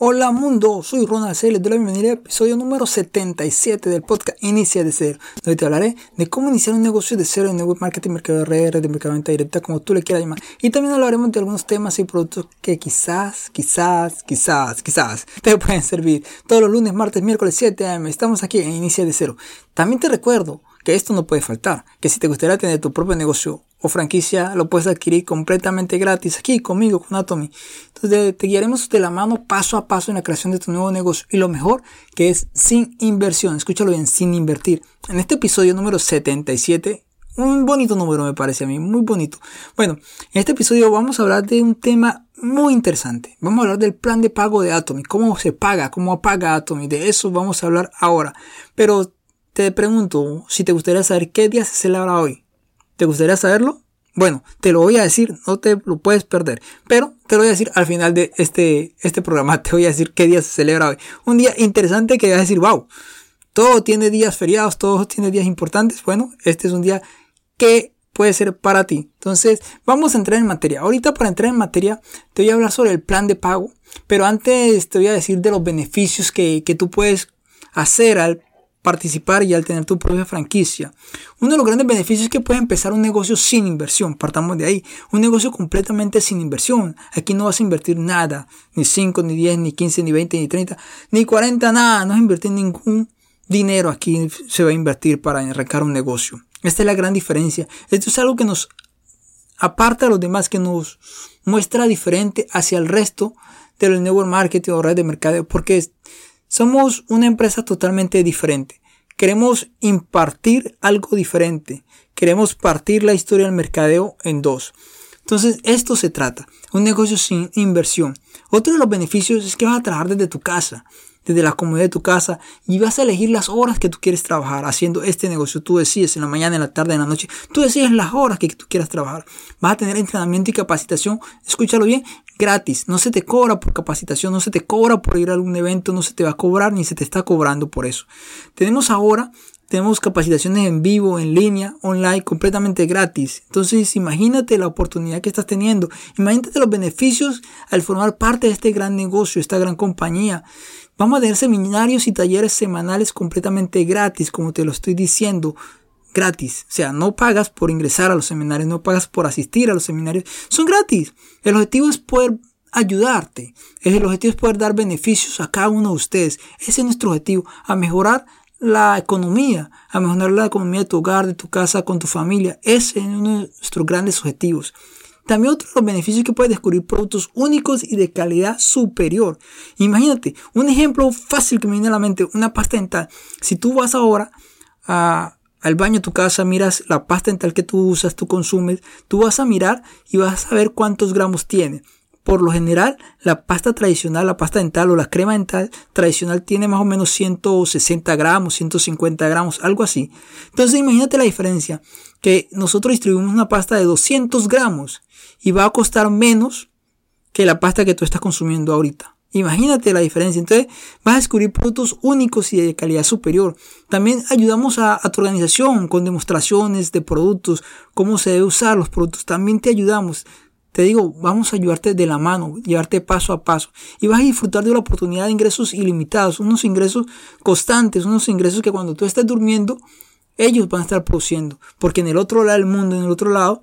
Hola mundo, soy Ronald C. Les doy la bienvenida al episodio número 77 del podcast Inicia de Cero, donde te hablaré de cómo iniciar un negocio de cero en network marketing, mercado de redes, de mercado venta directa, como tú le quieras llamar. Y también hablaremos de algunos temas y productos que quizás, quizás, quizás, quizás te pueden servir. Todos los lunes, martes, miércoles 7 am, estamos aquí en Inicia de Cero. También te recuerdo que esto no puede faltar, que si te gustaría tener tu propio negocio o franquicia, lo puedes adquirir completamente gratis aquí conmigo, con Atomy. Entonces te guiaremos de la mano paso a paso en la creación de tu nuevo negocio y lo mejor que es sin inversión, escúchalo bien, sin invertir. En este episodio número 77, un bonito número me parece a mí, muy bonito. Bueno, en este episodio vamos a hablar de un tema muy interesante. Vamos a hablar del plan de pago de Atomy, cómo se paga, cómo paga Atomy, de eso vamos a hablar ahora. Pero te pregunto si te gustaría saber qué día se celebra hoy. ¿Te gustaría saberlo? Bueno, te lo voy a decir, no te lo puedes perder. Pero te lo voy a decir al final de este, este programa. Te voy a decir qué día se celebra hoy. Un día interesante que vas a decir, wow, todo tiene días feriados, todo tiene días importantes. Bueno, este es un día que puede ser para ti. Entonces, vamos a entrar en materia. Ahorita para entrar en materia, te voy a hablar sobre el plan de pago. Pero antes te voy a decir de los beneficios que, que tú puedes hacer al participar y al tener tu propia franquicia. Uno de los grandes beneficios es que puedes empezar un negocio sin inversión, partamos de ahí, un negocio completamente sin inversión. Aquí no vas a invertir nada, ni 5, ni 10, ni 15, ni 20, ni 30, ni 40, nada, no vas a invertir ningún dinero aquí se va a invertir para arrancar un negocio. Esta es la gran diferencia. Esto es algo que nos aparta a los demás, que nos muestra diferente hacia el resto de los network marketing o red de mercadeo, porque somos una empresa totalmente diferente. Queremos impartir algo diferente. Queremos partir la historia del mercadeo en dos. Entonces, esto se trata. Un negocio sin inversión. Otro de los beneficios es que vas a trabajar desde tu casa desde la comodidad de tu casa y vas a elegir las horas que tú quieres trabajar haciendo este negocio. Tú decides en la mañana, en la tarde, en la noche. Tú decides las horas que tú quieras trabajar. Vas a tener entrenamiento y capacitación, escúchalo bien, gratis. No se te cobra por capacitación, no se te cobra por ir a algún evento, no se te va a cobrar ni se te está cobrando por eso. Tenemos ahora tenemos capacitaciones en vivo, en línea, online, completamente gratis. Entonces, imagínate la oportunidad que estás teniendo. Imagínate los beneficios al formar parte de este gran negocio, esta gran compañía. Vamos a tener seminarios y talleres semanales completamente gratis, como te lo estoy diciendo. Gratis. O sea, no pagas por ingresar a los seminarios, no pagas por asistir a los seminarios. Son gratis. El objetivo es poder ayudarte. El objetivo es poder dar beneficios a cada uno de ustedes. Ese es nuestro objetivo, a mejorar la economía, a mejorar la economía de tu hogar, de tu casa, con tu familia. Ese es uno de nuestros grandes objetivos. También otro de los beneficios que puedes descubrir productos únicos y de calidad superior. Imagínate, un ejemplo fácil que me viene a la mente, una pasta dental. Si tú vas ahora al baño de tu casa, miras la pasta dental que tú usas, tú consumes, tú vas a mirar y vas a ver cuántos gramos tiene. Por lo general, la pasta tradicional, la pasta dental o la crema dental tradicional tiene más o menos 160 gramos, 150 gramos, algo así. Entonces imagínate la diferencia, que nosotros distribuimos una pasta de 200 gramos y va a costar menos que la pasta que tú estás consumiendo ahorita. Imagínate la diferencia. Entonces vas a descubrir productos únicos y de calidad superior. También ayudamos a, tu organización con demostraciones de productos, cómo se debe usar los productos. También te ayudamos. Te digo, vamos a ayudarte de la mano, llevarte paso a paso. Y vas a disfrutar de una oportunidad de ingresos ilimitados, unos ingresos constantes, unos ingresos que cuando tú estés durmiendo, ellos van a estar produciendo. Porque en el otro lado del mundo, en el otro lado,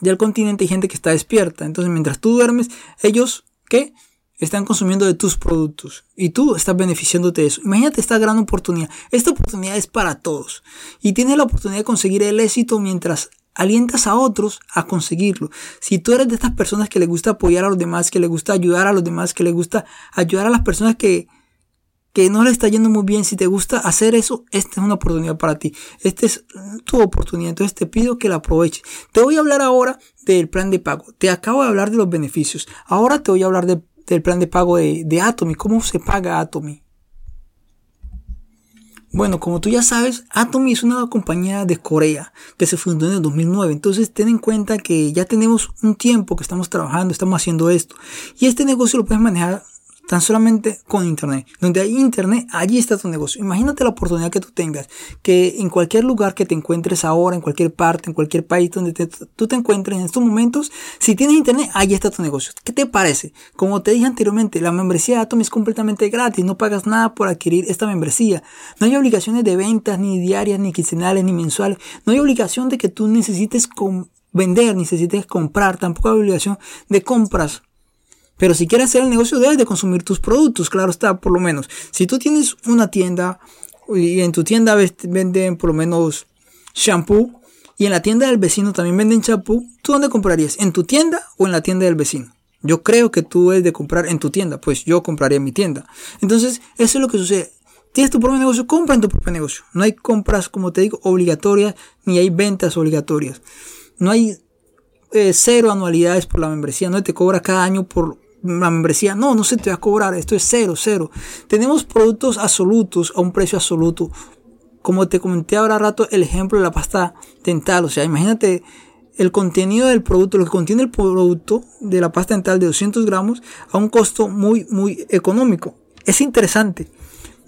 del continente hay gente que está despierta. Entonces, mientras tú duermes, ellos, ¿qué? Están consumiendo de tus productos y tú estás beneficiándote de eso. Imagínate esta gran oportunidad. Esta oportunidad es para todos y tienes la oportunidad de conseguir el éxito mientras alientas a otros a conseguirlo. Si tú eres de estas personas que le gusta apoyar a los demás, que le gusta ayudar a los demás, que le gusta ayudar a las personas que, que no le está yendo muy bien, si te gusta hacer eso, esta es una oportunidad para ti. Esta es tu oportunidad. Entonces te pido que la aproveches. Te voy a hablar ahora del plan de pago. Te acabo de hablar de los beneficios. Ahora te voy a hablar del plan de pago de, de Atomy. ¿Cómo se paga Atomy? Bueno, como tú ya sabes, Atomy es una compañía de Corea que se fundó en el 2009. Entonces, ten en cuenta que ya tenemos un tiempo que estamos trabajando, estamos haciendo esto. Y este negocio lo puedes manejar tan solamente con Internet. Donde hay Internet, allí está tu negocio. Imagínate la oportunidad que tú tengas, que en cualquier lugar que te encuentres ahora, en cualquier parte, en cualquier país donde tú te encuentres en estos momentos, si tienes Internet, allí está tu negocio. ¿Qué te parece? Como te dije anteriormente, la membresía de Atom es completamente gratis, no pagas nada por adquirir esta membresía. No hay obligaciones de ventas, ni diarias, ni quincenales, ni mensuales. No hay obligación de que tú necesites vender, necesites comprar, tampoco hay obligación de compras pero si quieres hacer el negocio debes de consumir tus productos, claro está, por lo menos. Si tú tienes una tienda y en tu tienda venden por lo menos shampoo y en la tienda del vecino también venden shampoo, ¿tú dónde comprarías? ¿En tu tienda o en la tienda del vecino? Yo creo que tú debes de comprar en tu tienda, pues yo compraría en mi tienda. Entonces, eso es lo que sucede. Tienes tu propio negocio, compra en tu propio negocio. No hay compras, como te digo, obligatorias, ni hay ventas obligatorias. No hay eh, cero anualidades por la membresía, no te cobra cada año por membresía. No, no se te va a cobrar. Esto es cero, cero. Tenemos productos absolutos a un precio absoluto. Como te comenté ahora rato, el ejemplo de la pasta dental. O sea, imagínate el contenido del producto, lo que contiene el producto de la pasta dental de 200 gramos a un costo muy, muy económico. Es interesante.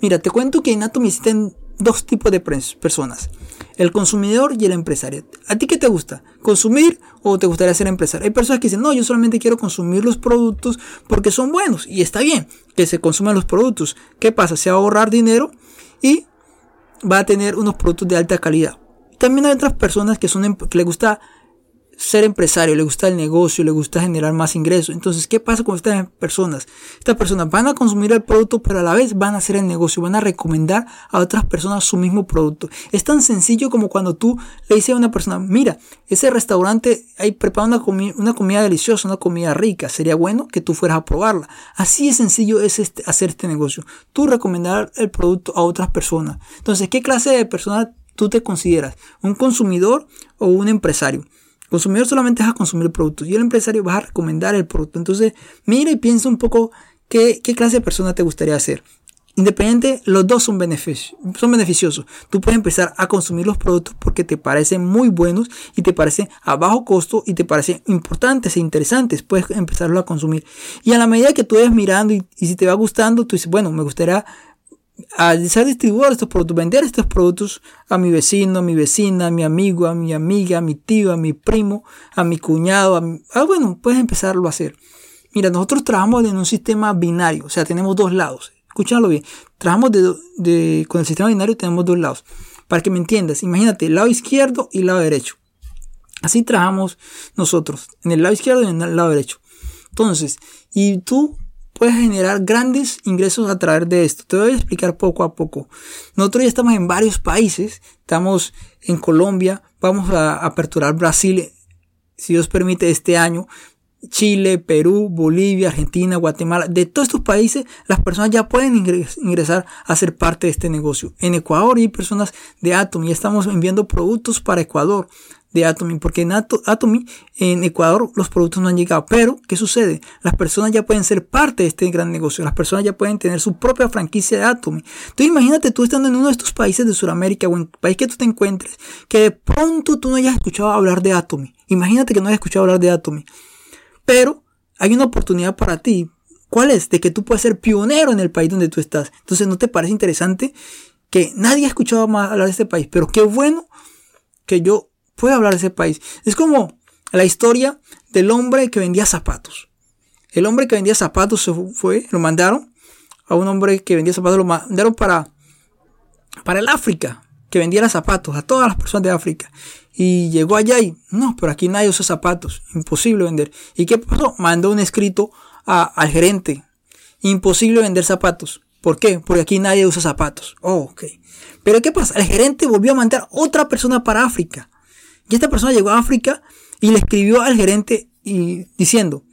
Mira, te cuento que en Atomy existen dos tipos de personas el consumidor y el empresario. ¿A ti qué te gusta? ¿Consumir o te gustaría ser empresario? Hay personas que dicen, no, yo solamente quiero consumir los productos porque son buenos. Y está bien que se consuman los productos. ¿Qué pasa? Se va a ahorrar dinero y va a tener unos productos de alta calidad. También hay otras personas que, son, em, que les gusta ser empresario, le gusta el negocio, le gusta generar más ingresos. Entonces, ¿qué pasa con estas personas? Estas personas van a consumir el producto, pero a la vez van a hacer el negocio, van a recomendar a otras personas su mismo producto. Es tan sencillo como cuando tú le dices a una persona, mira, ese restaurante ahí prepara una, una comida deliciosa, una comida rica, sería bueno que tú fueras a probarla. Así de sencillo es este, hacer este negocio. Tú recomendar el producto a otras personas. Entonces, ¿qué clase de persona tú te consideras? ¿Un consumidor o un empresario? Consumidor solamente vas a consumir productos y el empresario va a recomendar el producto. Entonces, mira y piensa un poco qué, qué clase de persona te gustaría ser. Independiente, los dos son, son beneficiosos. Tú puedes empezar a consumir los productos porque te parecen muy buenos y te parecen a bajo costo y te parecen importantes e interesantes. Puedes empezarlo a consumir. Y a la medida que tú vayas mirando y, y si te va gustando, tú dices, bueno, me gustaría a ser distribuidor de estos productos, vender estos productos a mi vecino, a mi vecina, a mi amigo, a mi amiga, a mi tío, a mi primo, a mi cuñado. A ah, bueno, puedes empezarlo a hacer. Mira, nosotros trabajamos en un sistema binario, o sea, tenemos dos lados. Escúchalo bien. Trabajamos de, con el sistema binario, tenemos dos lados. Para que me entiendas, imagínate, lado izquierdo y lado derecho. Así trabajamos nosotros, en el lado izquierdo y en el lado derecho. Entonces, y tú puedes generar grandes ingresos a través de esto. Te voy a explicar poco a poco. Nosotros ya estamos en varios países. Estamos en Colombia. Vamos a aperturar Brasil, si Dios permite, este año. Chile, Perú, Bolivia, Argentina, Guatemala, de todos estos países, las personas ya pueden ingresar a ser parte de este negocio. En Ecuador hay personas de Atom y estamos enviando productos para Ecuador de Atomy, porque en Atomy, en Ecuador, los productos no han llegado. Pero, ¿qué sucede? Las personas ya pueden ser parte de este gran negocio. Las personas ya pueden tener su propia franquicia de Atomy. Entonces, imagínate tú estando en uno de estos países de Sudamérica o en el país que tú te encuentres, que de pronto tú no hayas escuchado hablar de Atomy. Imagínate que no hayas escuchado hablar de Atomy. Pero, hay una oportunidad para ti. ¿Cuál es? De que tú puedas ser pionero en el país donde tú estás. Entonces, ¿no te parece interesante que nadie ha escuchado más hablar de este país? Pero qué bueno que yo puede hablar de ese país. Es como la historia del hombre que vendía zapatos. El hombre que vendía zapatos se fue, lo mandaron a un hombre que vendía zapatos, lo mandaron para, para el África, que vendiera zapatos a todas las personas de África. Y llegó allá y, no, pero aquí nadie usa zapatos, imposible vender. ¿Y qué pasó? Mandó un escrito al gerente, imposible vender zapatos. ¿Por qué? Porque aquí nadie usa zapatos. Oh, ok. Pero ¿qué pasa? El gerente volvió a mandar otra persona para África. Y esta persona llegó a África y le escribió al gerente y, diciendo,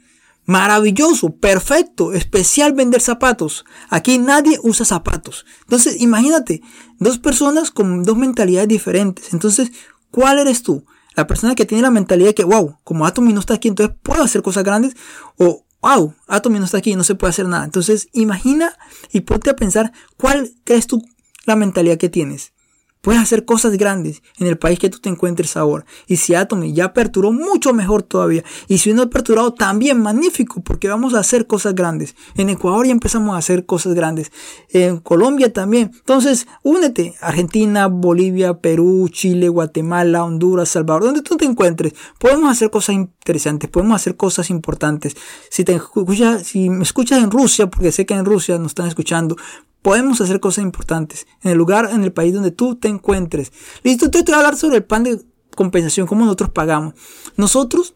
maravilloso, perfecto, especial vender zapatos. Aquí nadie usa zapatos. Entonces, imagínate, dos personas con dos mentalidades diferentes. Entonces, ¿cuál eres tú? La persona que tiene la mentalidad de que, wow, como Atomy no está aquí, entonces puedo hacer cosas grandes. O, wow, Atomy no está aquí no se puede hacer nada. Entonces, imagina y ponte a pensar cuál crees tú la mentalidad que tienes. Puedes hacer cosas grandes en el país que tú te encuentres ahora. Y si Atomy ya aperturó, mucho mejor todavía. Y si no ha aperturado, también magnífico, porque vamos a hacer cosas grandes. En Ecuador ya empezamos a hacer cosas grandes. En Colombia también. Entonces, únete. Argentina, Bolivia, Perú, Chile, Guatemala, Honduras, Salvador, donde tú te encuentres. Podemos hacer cosas interesantes, podemos hacer cosas importantes. Si, te escuchas, si me escuchas en Rusia, porque sé que en Rusia nos están escuchando, podemos hacer cosas importantes en el lugar, en el país donde tú te encuentres. Listo, te voy a hablar sobre el plan de compensación, cómo nosotros pagamos. Nosotros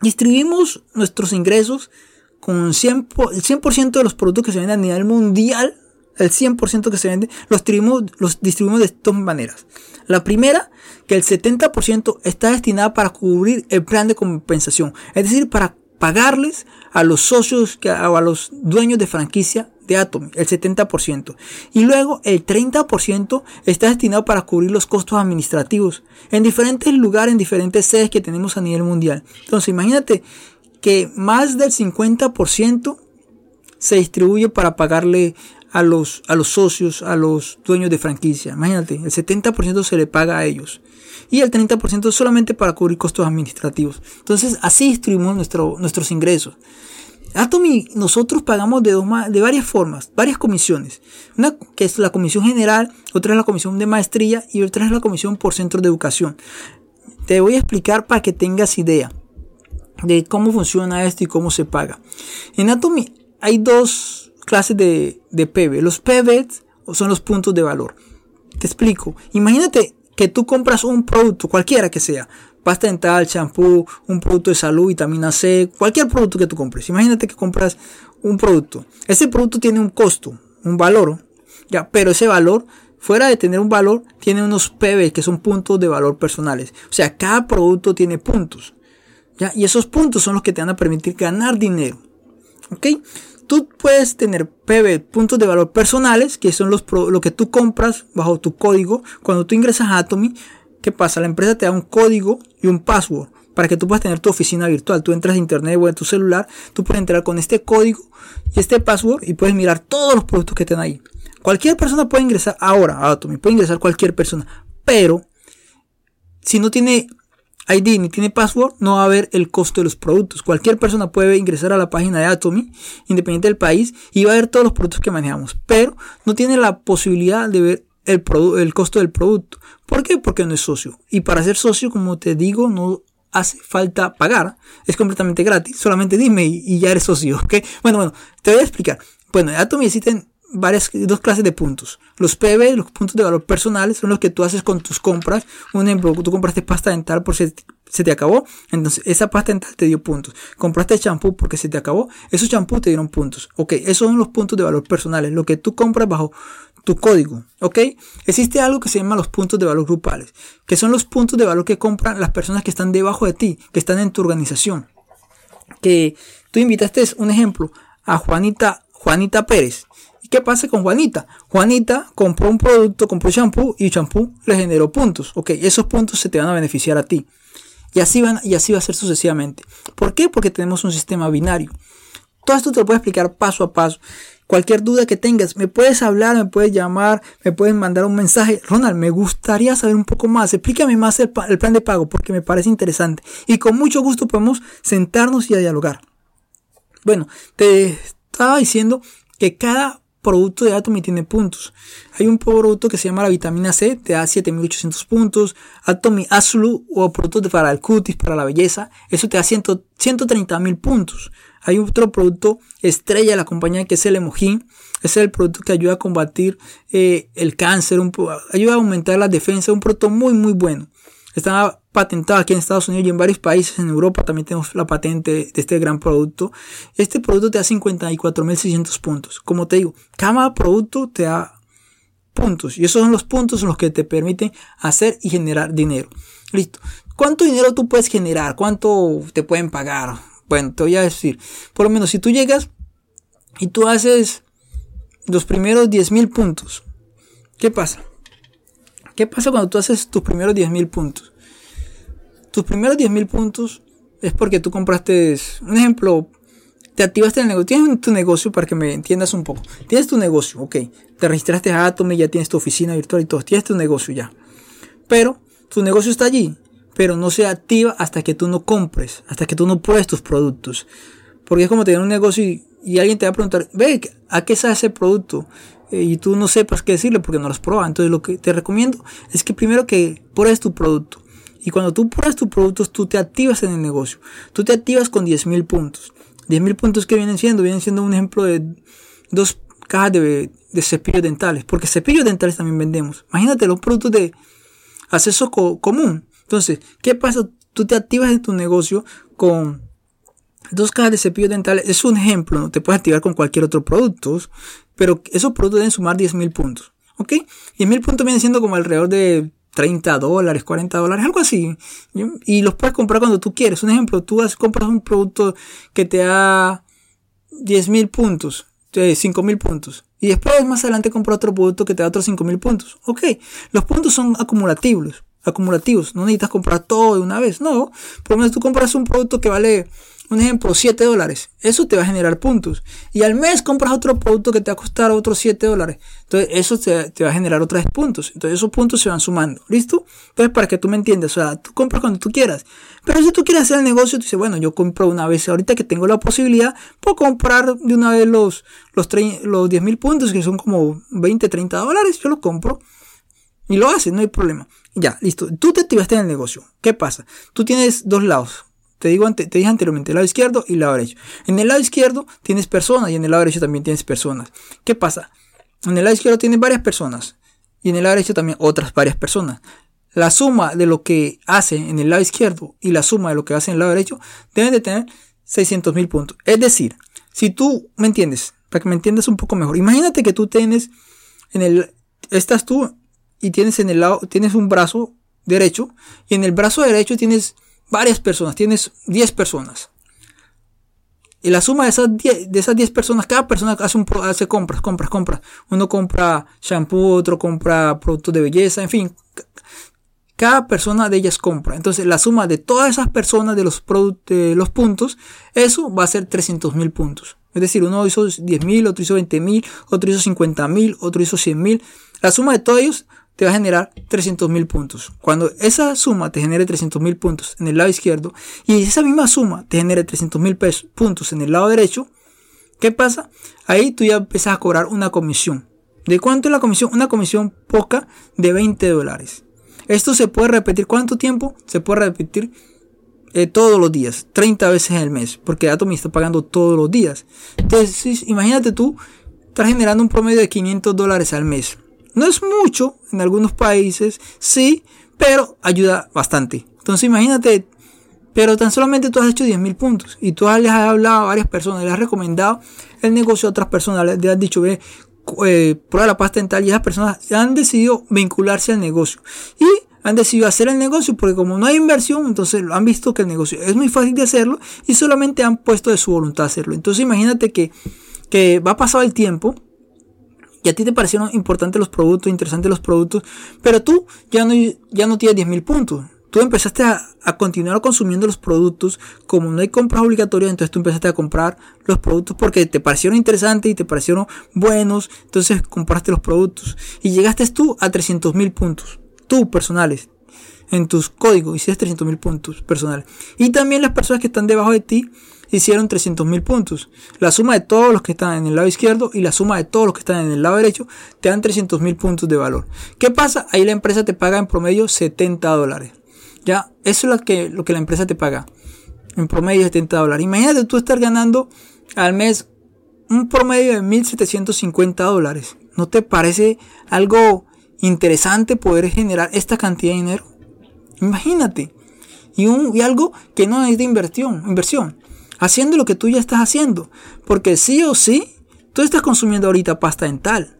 distribuimos nuestros ingresos con 100, el 100% de los productos que se venden a nivel mundial, el 100% que se vende, los distribuimos, los distribuimos de dos maneras. La primera, que el 70% está destinado para cubrir el plan de compensación, es decir, para pagarles a los socios, a los dueños de franquicia de Atomy, el 70%. Y luego el 30% está destinado para cubrir los costos administrativos en diferentes lugares, en diferentes sedes que tenemos a nivel mundial. Entonces imagínate que más del 50% se distribuye para pagarle a los, a los socios, a los dueños de franquicia. Imagínate, el 70% se le paga a ellos. Y el 30% solamente para cubrir costos administrativos. Entonces así distribuimos nuestro, nuestros ingresos. Atomy, nosotros pagamos de, dos, de varias formas, varias comisiones. Una que es la comisión general, otra es la comisión de maestría y otra es la comisión por centro de educación. Te voy a explicar para que tengas idea de cómo funciona esto y cómo se paga. En Atomy hay dos clases de, de PB. Los PBs son los puntos de valor. Te explico. Imagínate que tú compras un producto, cualquiera que sea, pasta dental, champú, un producto de salud, vitamina C, cualquier producto que tú compres. Imagínate que compras un producto. Ese producto tiene un costo, un valor, ya, pero ese valor, fuera de tener un valor, tiene unos PB que son puntos de valor personales. O sea, cada producto tiene puntos. ¿ya? Y esos puntos son los que te van a permitir ganar dinero. ¿Ok? Tú puedes tener PB, puntos de valor personales, que son los lo que tú compras bajo tu código. Cuando tú ingresas a Atomy, ¿Qué pasa? La empresa te da un código y un password para que tú puedas tener tu oficina virtual. Tú entras a internet o en tu celular, tú puedes entrar con este código y este password y puedes mirar todos los productos que están ahí. Cualquier persona puede ingresar ahora a Atomy, puede ingresar cualquier persona, pero si no tiene ID ni tiene password, no va a haber el costo de los productos. Cualquier persona puede ingresar a la página de Atomy, independiente del país, y va a ver todos los productos que manejamos, pero no tiene la posibilidad de ver el, el costo del producto. ¿Por qué? Porque no es socio. Y para ser socio, como te digo, no hace falta pagar. Es completamente gratis. Solamente dime y, ya eres socio. ¿ok? Bueno, bueno, te voy a explicar. Bueno, Atom existen varias, dos clases de puntos. Los PB, los puntos de valor personales, son los que tú haces con tus compras. Un ejemplo, tú compraste pasta dental por si se te acabó. Entonces, esa pasta dental te dio puntos. Compraste champú porque se te acabó. Esos champús te dieron puntos. Ok, esos son los puntos de valor personales. Lo que tú compras bajo tu código, ¿ok? Existe algo que se llama los puntos de valor grupales, que son los puntos de valor que compran las personas que están debajo de ti, que están en tu organización. Que tú invitaste, un ejemplo, a Juanita, Juanita Pérez. ¿Y qué pasa con Juanita? Juanita compró un producto, compró champú y el champú le generó puntos, ¿ok? Esos puntos se te van a beneficiar a ti. Y así, van, y así va a ser sucesivamente. ¿Por qué? Porque tenemos un sistema binario. Todo esto te lo puedo explicar paso a paso. Cualquier duda que tengas, me puedes hablar, me puedes llamar, me puedes mandar un mensaje. Ronald, me gustaría saber un poco más. Explícame más el, plan de pago porque me parece interesante. Y con mucho gusto podemos sentarnos y a dialogar. Bueno, te estaba diciendo que cada producto de Atomy tiene puntos. Hay un producto que se llama la vitamina C, te da 7800 puntos. Atomy Azulu o productos para el cutis, para la belleza, eso te da 130.000 puntos. Hay otro producto estrella de la compañía que es el Emojin. Es el producto que ayuda a combatir eh, el cáncer, ayuda a aumentar la defensa. Un producto muy, muy bueno. Está patentado aquí en Estados Unidos y en varios países. En Europa también tenemos la patente de este gran producto. Este producto te da 54.600 puntos. Como te digo, cada producto te da puntos. Y esos son los puntos los que te permiten hacer y generar dinero. Listo. ¿Cuánto dinero tú puedes generar? ¿Cuánto te pueden pagar? Bueno, te voy a decir, por lo menos si tú llegas y tú haces los primeros 10.000 puntos, ¿qué pasa? ¿Qué pasa cuando tú haces tus primeros 10.000 puntos? Tus primeros 10.000 puntos es porque tú compraste, un ejemplo, te activaste el negocio. Tienes tu negocio para que me entiendas un poco. Tienes tu negocio, ok. Te registraste a Atom ya tienes tu oficina virtual y todo. Tienes tu negocio ya. Pero tu negocio está allí. Pero no se activa hasta que tú no compres. Hasta que tú no pruebes tus productos. Porque es como tener un negocio y, alguien te va a preguntar, ve, ¿a qué sabe ese producto? Eh, y tú no sepas qué decirle porque no lo has probado. Entonces lo que te recomiendo es que primero que pruebes tu producto. Y cuando tú pruebas tus productos, tú te activas en el negocio. Tú te activas con 10.000 puntos. 10.000 puntos que vienen siendo, vienen siendo un ejemplo de dos cajas de, cepillos dentales. Porque cepillos dentales también vendemos. Imagínate los productos de acceso común. Entonces, ¿qué pasa? Tú te activas en tu negocio con dos cajas de cepillos dentales. Es un ejemplo, te puedes activar con cualquier otro producto. Pero esos productos deben sumar 10.000 puntos. ¿Ok? 10.000 puntos vienen siendo como alrededor de 30 dólares, 40 dólares, algo así. Y los puedes comprar cuando tú quieres. Un ejemplo, tú compras un producto que te da 10 mil puntos, 5 mil puntos. Y después más adelante compras otro producto que te da otros 5 mil puntos. Ok, los puntos son acumulativos. Acumulativos. No necesitas comprar todo de una vez. No, por lo menos tú compras un producto que vale un ejemplo, 7 dólares. Eso te va a generar puntos. Y al mes compras otro producto que te va a costar otros 7 dólares. Entonces, eso te, va a generar otros puntos. Entonces, esos puntos se van sumando. ¿Listo? Entonces, para que tú me entiendas, o sea, tú compras cuando tú quieras. Pero si tú quieres hacer el negocio, tú dices, bueno, yo compro una vez, ahorita que tengo la posibilidad, puedo comprar de una vez los, los, los 10 mil puntos, que son como 20, 30 dólares. Yo lo compro. Y lo haces, no hay problema. Ya, listo. Tú te activaste en el negocio. ¿Qué pasa? Tú tienes dos lados. Te, digo te dije anteriormente, el lado izquierdo y el lado derecho. En el lado izquierdo tienes personas y en el lado derecho también tienes personas. ¿Qué pasa? En el lado izquierdo tienes varias personas y en el lado derecho también otras varias personas. La suma de lo que hace en el lado izquierdo y la suma de lo que hace en el lado derecho deben de tener 600 mil puntos. Es decir, si tú me entiendes, para que me entiendas un poco mejor, imagínate que tú tienes en el, estás tú y tienes en el lado, tienes un brazo derecho y en el brazo derecho tienes varias personas, tienes 10 personas. Y la suma de esas 10, de esas 10 personas, cada persona hace compras, compras, compras. Uno compra shampoo, otro compra productos de belleza, en fin. Cada persona de ellas compra. Entonces la suma de todas esas personas de los, de los puntos, eso va a ser 300 mil puntos. Es decir, uno hizo 10 mil, otro hizo 20 mil, otro hizo 50 mil, otro hizo 100 mil. La suma de todos ellos te va a generar 300 mil puntos. Cuando esa suma te genere 300 mil puntos en el lado izquierdo y esa misma suma te genere 300 mil puntos en el lado derecho, ¿qué pasa? Ahí tú ya empiezas a cobrar una comisión. ¿De cuánto es la comisión? Una comisión poca de 20 dólares. Esto se puede repetir cuánto tiempo? Se puede repetir eh, todos los días, 30 veces el mes, porque Atomy está pagando todos los días. Entonces, imagínate tú, estás generando un promedio de 500 dólares al mes. No es mucho en algunos países, sí, pero ayuda bastante. Entonces imagínate, pero tan solamente tú has hecho 10.000 puntos y tú le has hablado a varias personas, le has recomendado el negocio a otras personas, le has dicho, ve, eh, prueba la pasta dental y esas personas han decidido vincularse al negocio. Y han decidido hacer el negocio porque como no hay inversión, entonces han visto que el negocio es muy fácil de hacerlo y solamente han puesto de su voluntad hacerlo. Entonces imagínate que, que va pasado el tiempo a ti te parecieron importantes los productos, interesantes los productos, pero tú ya no, ya no tienes 10.000 puntos. Tú empezaste a, continuar consumiendo los productos, como no hay compras obligatorias, entonces tú empezaste a comprar los productos porque te parecieron interesantes y te parecieron buenos, entonces compraste los productos y llegaste tú a 300.000 puntos, tú personales, en tus códigos hiciste 300.000 puntos personales. Y también las personas que están debajo de ti hicieron 300.000 puntos. La suma de todos los que están en el lado izquierdo y la suma de todos los que están en el lado derecho te dan 300.000 puntos de valor. ¿Qué pasa? Ahí la empresa te paga en promedio 70 dólares. Ya, eso es lo que, lo que la empresa te paga. En promedio 70 dólares. Imagínate tú estar ganando al mes un promedio de 1.750 dólares. ¿No te parece algo interesante poder generar esta cantidad de dinero? Imagínate. Y, un, y algo que no necesita inversión. inversión haciendo lo que tú ya estás haciendo. Porque sí o sí, tú estás consumiendo ahorita pasta dental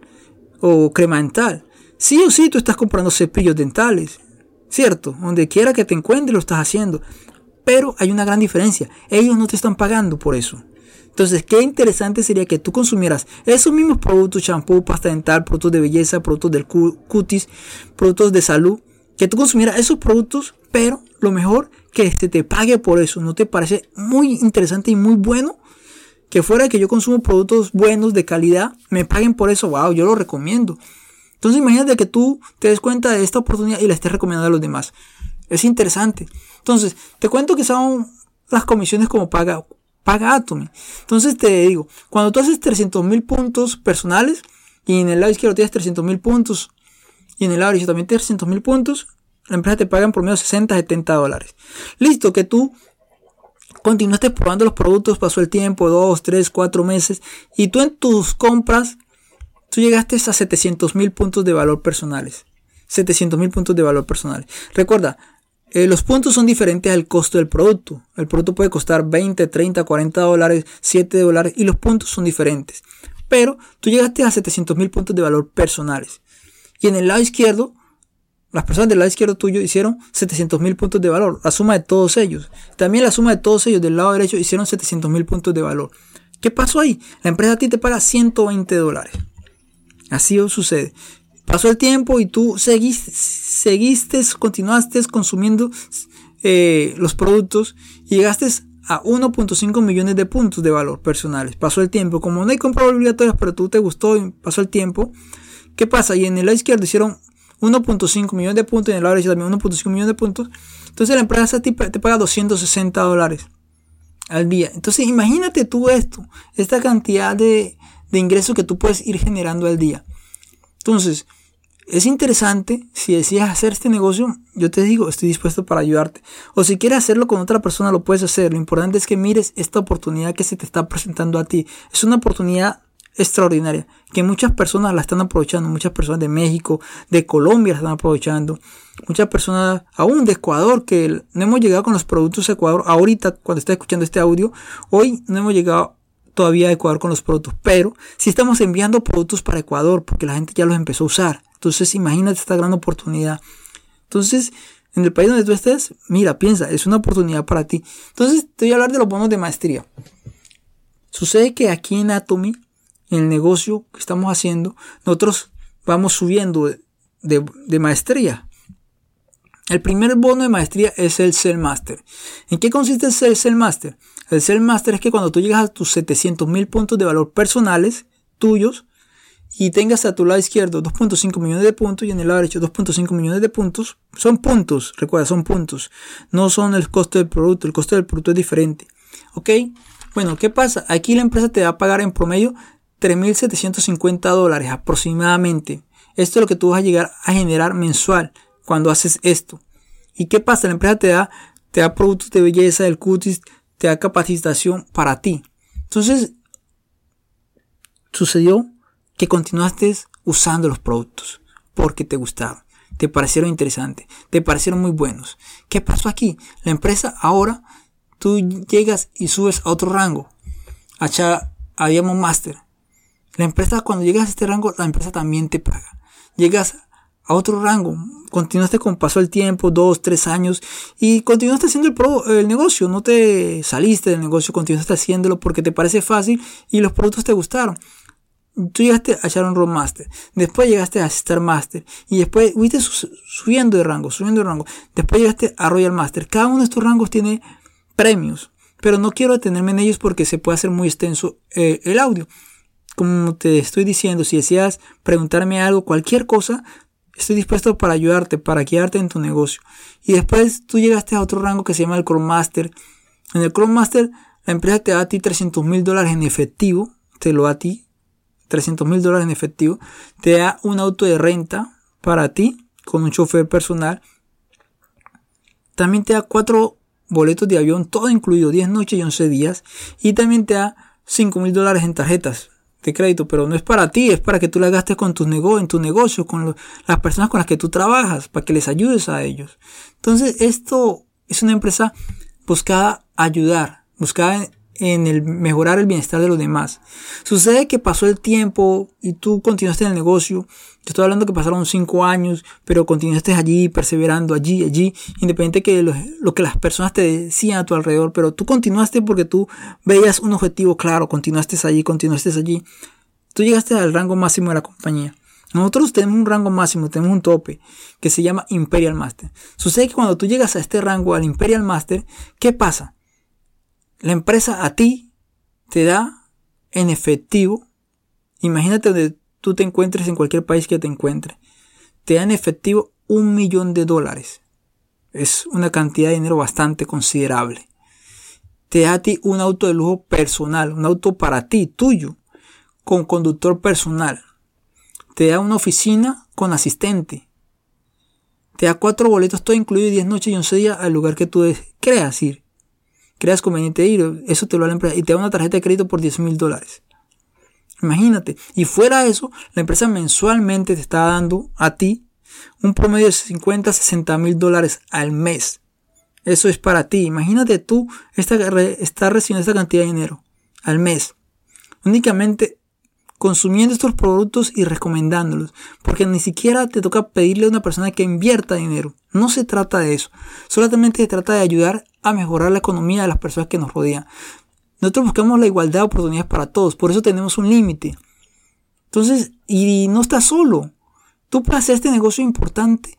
o crema dental. Sí o sí, tú estás comprando cepillos dentales. ¿Cierto? Donde quiera que te encuentres lo estás haciendo. Pero hay una gran diferencia. Ellos no te están pagando por eso. Entonces, qué interesante sería que tú consumieras esos mismos productos, champú, pasta dental, productos de belleza, productos del cutis, productos de salud, que tú consumieras esos productos, pero lo mejor que este te pague por eso. ¿No te parece muy interesante y muy bueno? que fuera que yo consumo productos buenos, de calidad, me paguen por eso, wow, yo lo recomiendo. Entonces imagínate que tú te des cuenta de esta oportunidad y la estés recomendando a los demás. Es interesante. Entonces, te cuento que son las comisiones como paga, paga Atomy. Entonces te digo, cuando tú haces 300 mil puntos personales y en el lado izquierdo tienes 300 mil puntos y en el derecho también tienes 300 mil puntos, la empresa te paga en promedio 60, 70 dólares. Listo, que tú continuaste probando los productos, pasó el tiempo, 2, 3, 4 meses, y tú en tus compras, tú llegaste a 700 mil puntos de valor personales. 700 mil puntos de valor personales. Recuerda, eh, los puntos son diferentes al costo del producto. El producto puede costar 20, 30, 40 dólares, 7 dólares, y los puntos son diferentes. Pero tú llegaste a 700 mil puntos de valor personales. Y en el lado izquierdo las personas del lado izquierdo tuyo hicieron 700 mil puntos de valor, la suma de todos ellos. También la suma de todos ellos del lado derecho hicieron 700 mil puntos de valor. ¿Qué pasó ahí? La empresa a ti te paga 120 dólares. Así sucede. Pasó el tiempo y tú seguiste, seguiste continuaste consumiendo eh, los productos y llegaste a 1.5 millones de puntos de valor personales. Pasó el tiempo. Como no hay compras obligatorias, pero tú te gustó y pasó el tiempo. ¿Qué pasa? Y en el lado izquierdo hicieron 1.5 millones de puntos y en el lado derecho también 1.5 millones de puntos. Entonces la empresa te, paga 260 dólares al día. Entonces imagínate tú esto, esta cantidad de, de ingresos que tú puedes ir generando al día. Entonces, es interesante, si deseas hacer este negocio, yo te digo, estoy dispuesto para ayudarte. O si quieres hacerlo con otra persona, lo puedes hacer. Lo importante es que mires esta oportunidad que se te está presentando a ti. Es una oportunidad extraordinaria, que muchas personas la están aprovechando, muchas personas de México, de Colombia la están aprovechando, muchas personas aún de Ecuador, que no hemos llegado con los productos de Ecuador, ahorita cuando está escuchando este audio, hoy no hemos llegado todavía a Ecuador con los productos, pero sí estamos enviando productos para Ecuador, porque la gente ya los empezó a usar, entonces imagínate esta gran oportunidad. Entonces, en el país donde tú estés, mira, piensa, es una oportunidad para ti. Entonces, te voy a hablar de los bonos de maestría. Sucede que aquí en Atomy en el negocio que estamos haciendo, nosotros vamos subiendo de, maestría. El primer bono de maestría es el Cell Master. ¿En qué consiste el Cell Master? El Cell Master es que cuando tú llegas a tus 700 mil puntos de valor personales tuyos y tengas a tu lado izquierdo 2.5 millones de puntos y en el lado derecho 2.5 millones de puntos, son puntos, recuerda, son puntos, no son el costo del producto, el costo del producto es diferente. ¿Ok? Bueno, ¿qué pasa? Aquí la empresa te va a pagar en promedio 3.750 dólares aproximadamente. Esto es lo que tú vas a llegar a generar mensual cuando haces esto. ¿Y qué pasa? La empresa te da, te da productos de belleza, del cutis, te da capacitación para ti. Entonces, sucedió que continuaste usando los productos porque te gustaron, te parecieron interesantes, te parecieron muy buenos. ¿Qué pasó aquí? La empresa ahora, tú llegas y subes a otro rango, a, a Diamond Master la empresa, cuando llegas a este rango, la empresa también te paga. Llegas a otro rango, continuaste con paso el tiempo, dos, tres años, y continuaste haciendo el, el negocio, no te saliste del negocio, continuaste haciéndolo porque te parece fácil y los productos te gustaron. Tú llegaste a Sharon Road Master, después llegaste a Star Master, y después fuiste subiendo de rango, subiendo de rango, después llegaste a Royal Master. Cada uno de estos rangos tiene premios, pero no quiero detenerme en ellos porque se puede hacer muy extenso eh, el audio como te estoy diciendo, si deseas preguntarme algo, cualquier cosa, estoy dispuesto para ayudarte, para guiarte en tu negocio. Y después tú llegaste a otro rango que se llama el Chrome Master. En el Chrome Master, la empresa te da a ti 300 mil dólares en efectivo, te lo da a ti, 300 mil dólares en efectivo, te da un auto de renta para ti, con un chofer personal. También te da cuatro boletos de avión, todo incluido, 10 noches y 11 días. Y también te da 5 mil dólares en tarjetas de crédito, pero no es para ti, es para que tú la gastes con tus negocios, en tu negocio, con las personas con las que tú trabajas, para que les ayudes a ellos. Entonces, esto es una empresa buscada ayudar, buscada en el mejorar el bienestar de los demás. Sucede que pasó el tiempo y tú continuaste en el negocio. Yo estoy hablando que pasaron cinco años, pero continuaste allí, perseverando allí, allí, independiente que lo, lo, que las personas te decían a tu alrededor, pero tú continuaste porque tú veías un objetivo claro, continuaste allí, continuaste allí. Tú llegaste al rango máximo de la compañía. Nosotros tenemos un rango máximo, tenemos un tope que se llama Imperial Master. Sucede que cuando tú llegas a este rango, al Imperial Master, ¿qué pasa? La empresa a ti te da en efectivo. Imagínate donde tú te encuentres en cualquier país que te encuentres. Te da en efectivo un millón de dólares. Es una cantidad de dinero bastante considerable. Te da a ti un auto de lujo personal, un auto para ti, tuyo, con conductor personal. Te da una oficina con asistente. Te da cuatro boletos, todo incluido, 10 noches y 11 días al lugar que tú creas ir. Creas conveniente ir, eso te lo da la empresa. Y te da una tarjeta de crédito por 10 mil dólares. Imagínate. Y fuera de eso, la empresa mensualmente te está dando a ti un promedio de 50, 60 mil dólares al mes. Eso es para ti. Imagínate tú estar recibiendo esta cantidad de dinero al mes. Únicamente consumiendo estos productos y recomendándolos. Porque ni siquiera te toca pedirle a una persona que invierta dinero. No se trata de eso. Solamente se trata de ayudar a mejorar la economía de las personas que nos rodean. Nosotros buscamos la igualdad de oportunidades para todos. Por eso tenemos un límite. Entonces, y no estás solo. Tú para hacer este negocio importante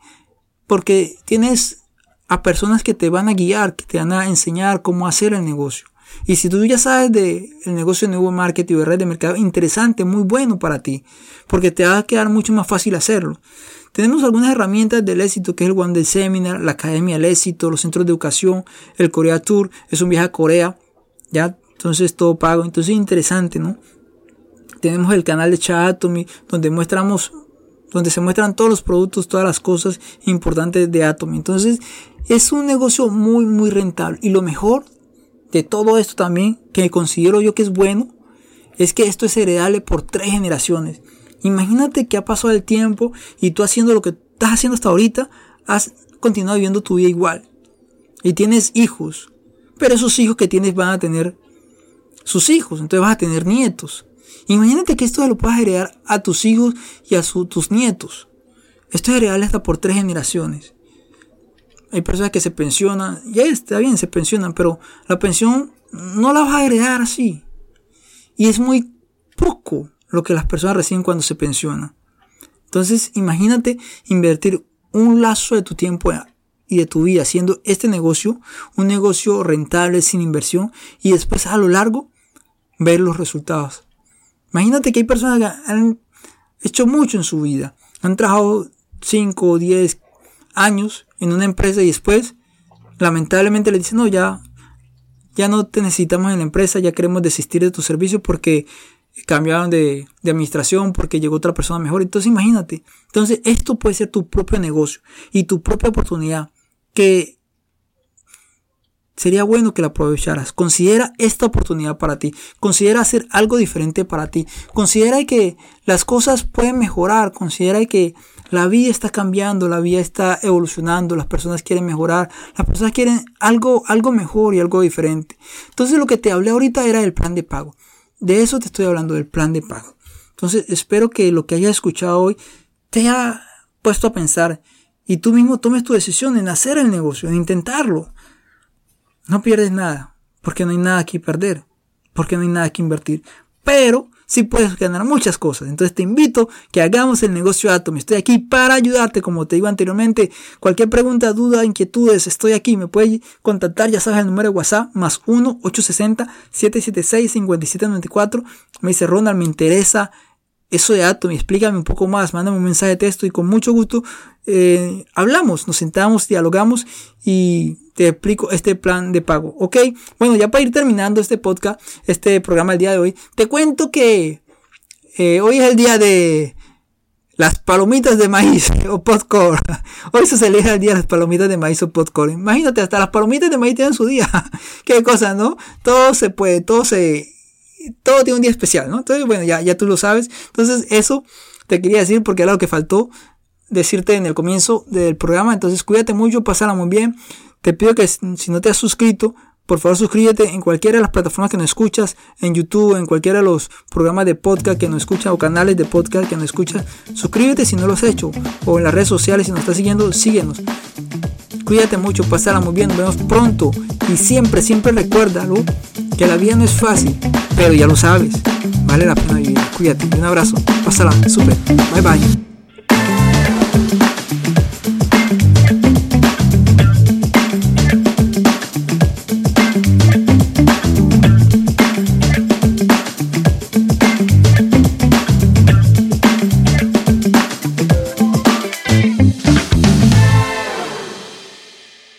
porque tienes a personas que te van a guiar, que te van a enseñar cómo hacer el negocio. Y si tú ya sabes de el negocio de nuevo marketing o de red de mercado, interesante, muy bueno para ti, porque te va a quedar mucho más fácil hacerlo. Tenemos algunas herramientas del éxito, que es el One Day Seminar, la Academia del Éxito, los centros de educación, el Corea Tour, es un viaje a Corea, ya, entonces todo pago, entonces es interesante, ¿no? Tenemos el canal de Chatatomy, donde mostramos donde se muestran todos los productos, todas las cosas importantes de Atomy. Entonces, es un negocio muy, muy rentable. Y lo mejor de todo esto también, que considero yo que es bueno, es que esto es heredable por tres generaciones. Imagínate que ha pasado el tiempo y tú haciendo lo que estás haciendo hasta ahorita, has continuado viviendo tu vida igual. Y tienes hijos. Pero esos hijos que tienes van a tener sus hijos. Entonces vas a tener nietos. Imagínate que esto lo puedas heredar a tus hijos y a tus nietos. Esto es heredable hasta por tres generaciones. Hay personas que se pensionan, ya está bien, se pensionan, pero la pensión no la vas a heredar así. Y es muy poco lo que las personas reciben cuando se pensionan. Entonces, imagínate invertir un lazo de tu tiempo y de tu vida haciendo este negocio, un negocio rentable sin inversión, y después a lo largo ver los resultados. Imagínate que hay personas que han hecho mucho en su vida. Han trabajado 5 o 10 años en una empresa y después, lamentablemente, le dicen, no, ya, ya no te necesitamos en la empresa, ya queremos desistir de tu servicio porque cambiaron de, de, administración, porque llegó otra persona mejor. Entonces, imagínate. Entonces, esto puede ser tu propio negocio y tu propia oportunidad que sería bueno que la aprovecharas. Considera esta oportunidad para ti. Considera hacer algo diferente para ti. Considera que las cosas pueden mejorar. Considera que la vida está cambiando, la vida está evolucionando, las personas quieren mejorar, las personas quieren algo, algo mejor y algo diferente. Entonces lo que te hablé ahorita era del plan de pago. De eso te estoy hablando, del plan de pago. Entonces espero que lo que hayas escuchado hoy te haya puesto a pensar y tú mismo tomes tu decisión en hacer el negocio, en intentarlo. No pierdes nada, porque no hay nada que perder, porque no hay nada que invertir. Pero sí puedes ganar muchas cosas. Entonces te invito que hagamos el negocio Atom. Estoy aquí para ayudarte, como te digo anteriormente. Cualquier pregunta, duda, inquietudes, estoy aquí. Me puedes contactar, ya sabes el número de WhatsApp, más 1-860-776-5794. Me dice Ronald, me interesa eso de Atom, explícame un poco más, mándame un mensaje de texto y con mucho gusto eh, hablamos, nos sentamos, dialogamos y te explico este plan de pago, ¿ok? Bueno, ya para ir terminando este podcast, este programa el día de hoy, te cuento que eh, hoy es el día de las palomitas de maíz o popcorn. Hoy se celebra el día de las palomitas de maíz o popcorn. Imagínate, hasta las palomitas de maíz tienen su día. Qué cosa, ¿no? Todo se puede, todo se todo tiene un día especial, ¿no? Entonces, bueno, ya, ya tú lo sabes. Entonces, eso te quería decir porque era lo que faltó decirte en el comienzo del programa. Entonces, cuídate mucho, pasala muy bien. Te pido que si no te has suscrito, por favor suscríbete en cualquiera de las plataformas que nos escuchas, en YouTube, en cualquiera de los programas de podcast que nos escuchas o canales de podcast que nos escuchas. Suscríbete si no lo has hecho. O en las redes sociales si nos estás siguiendo, síguenos. Cuídate mucho, pasala muy bien, nos vemos pronto. Y siempre, siempre recuérdalo que la vida no es fácil, pero ya lo sabes. Vale la pena vivir. Cuídate. Un abrazo. Pásala. Súper. Bye bye.